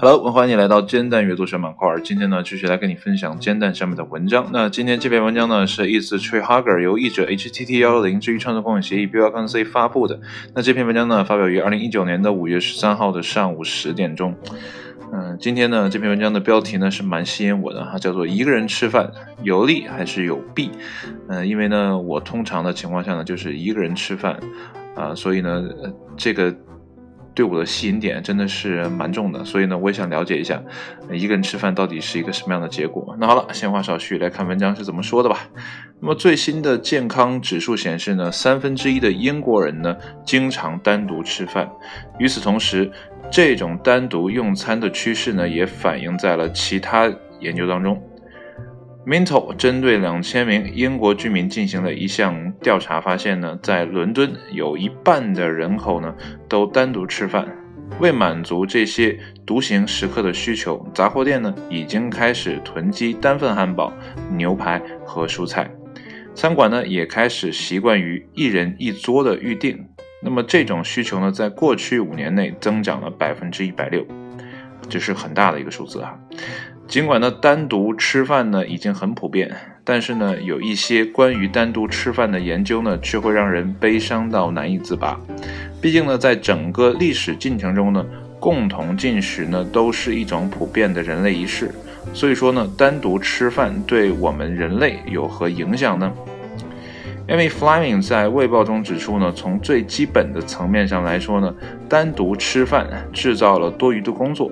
Hello，欢迎你来到煎蛋阅读小板块。今天呢，继续来跟你分享煎蛋上面的文章。那今天这篇文章呢，是 Is Tree Hugger 由译者 HTT 幺六零之于创作共享协议 Bill C 发布的。那这篇文章呢，发表于二零一九年的五月十三号的上午十点钟。嗯，今天呢，这篇文章的标题呢是蛮吸引我的哈，叫做一个人吃饭有利还是有弊？嗯，因为呢，我通常的情况下呢，就是一个人吃饭啊，所以呢，这个。对我的吸引点真的是蛮重的，所以呢，我也想了解一下一个人吃饭到底是一个什么样的结果。那好了，闲话少叙，来看文章是怎么说的吧。那么最新的健康指数显示呢，三分之一的英国人呢经常单独吃饭。与此同时，这种单独用餐的趋势呢也反映在了其他研究当中。Minto 针对两千名英国居民进行了一项调查，发现呢，在伦敦有一半的人口呢都单独吃饭。为满足这些独行食客的需求，杂货店呢已经开始囤积单份汉堡、牛排和蔬菜。餐馆呢也开始习惯于一人一桌的预订。那么这种需求呢，在过去五年内增长了百分之一百六，这是很大的一个数字啊。尽管呢，单独吃饭呢已经很普遍，但是呢，有一些关于单独吃饭的研究呢，却会让人悲伤到难以自拔。毕竟呢，在整个历史进程中呢，共同进食呢都是一种普遍的人类仪式。所以说呢，单独吃饭对我们人类有何影响呢？Amy Fleming 在《卫报》中指出呢，从最基本的层面上来说呢，单独吃饭制造了多余的工作。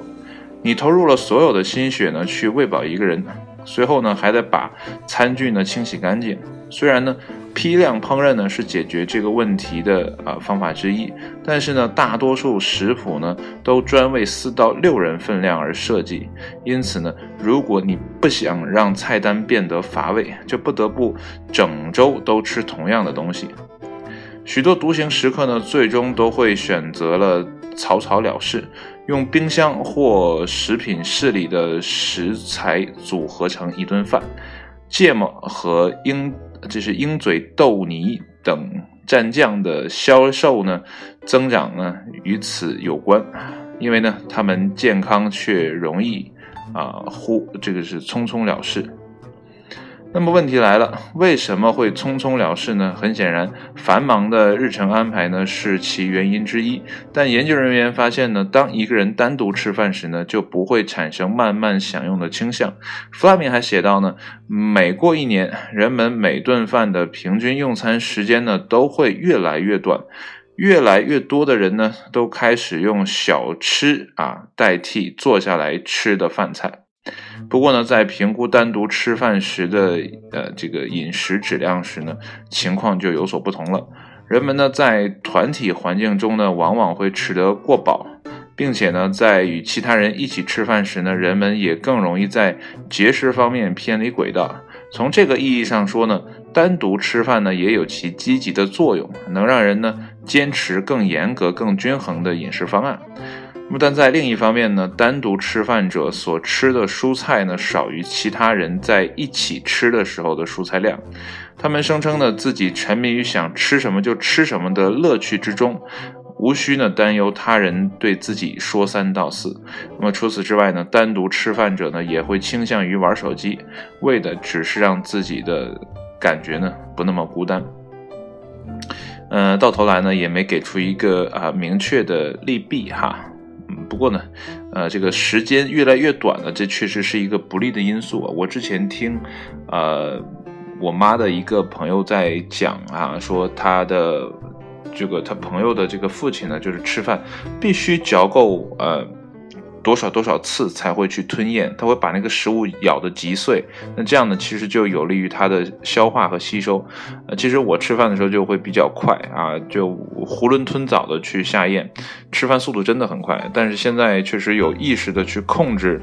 你投入了所有的心血呢，去喂饱一个人，随后呢还得把餐具呢清洗干净。虽然呢批量烹饪呢是解决这个问题的啊方法之一，但是呢大多数食谱呢都专为四到六人份量而设计。因此呢，如果你不想让菜单变得乏味，就不得不整周都吃同样的东西。许多独行食客呢，最终都会选择了草草了事。用冰箱或食品室里的食材组合成一顿饭，芥末和鹰，这是鹰嘴豆泥等蘸酱的销售呢增长呢与此有关，因为呢它们健康却容易啊忽这个是匆匆了事。那么问题来了，为什么会匆匆了事呢？很显然，繁忙的日程安排呢是其原因之一。但研究人员发现呢，当一个人单独吃饭时呢，就不会产生慢慢享用的倾向。弗拉明还写到呢，每过一年，人们每顿饭的平均用餐时间呢都会越来越短，越来越多的人呢都开始用小吃啊代替坐下来吃的饭菜。不过呢，在评估单独吃饭时的呃这个饮食质量时呢，情况就有所不同了。人们呢在团体环境中呢，往往会吃得过饱，并且呢，在与其他人一起吃饭时呢，人们也更容易在节食方面偏离轨道。从这个意义上说呢，单独吃饭呢也有其积极的作用，能让人呢坚持更严格、更均衡的饮食方案。那么，但在另一方面呢，单独吃饭者所吃的蔬菜呢，少于其他人在一起吃的时候的蔬菜量。他们声称呢，自己沉迷于想吃什么就吃什么的乐趣之中，无需呢担忧他人对自己说三道四。那么除此之外呢，单独吃饭者呢，也会倾向于玩手机，为的只是让自己的感觉呢不那么孤单。嗯，到头来呢，也没给出一个啊明确的利弊哈。不过呢，呃，这个时间越来越短了，这确实是一个不利的因素啊。我之前听，呃，我妈的一个朋友在讲啊，说她的这个她朋友的这个父亲呢，就是吃饭必须嚼够呃。多少多少次才会去吞咽？它会把那个食物咬得极碎，那这样呢，其实就有利于它的消化和吸收。呃，其实我吃饭的时候就会比较快啊，就囫囵吞枣的去下咽，吃饭速度真的很快。但是现在确实有意识的去控制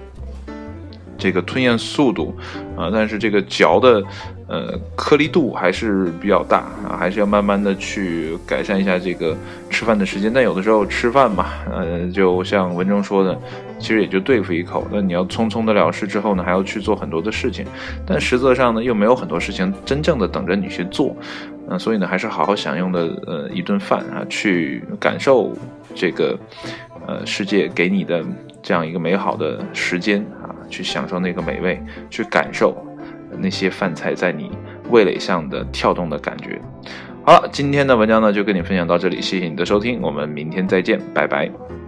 这个吞咽速度啊，但是这个嚼的呃颗粒度还是比较大啊，还是要慢慢的去改善一下这个吃饭的时间。但有的时候吃饭嘛，呃，就像文中说的，其实也就对付一口。那你要匆匆的了事之后呢，还要去做很多的事情，但实则上呢，又没有很多事情真正的等着你去做。嗯，所以呢，还是好好享用的呃一顿饭啊，去感受这个呃世界给你的这样一个美好的时间，去享受那个美味，去感受那些饭菜在你味蕾上的跳动的感觉。好了，今天的文章呢就跟你分享到这里，谢谢你的收听，我们明天再见，拜拜。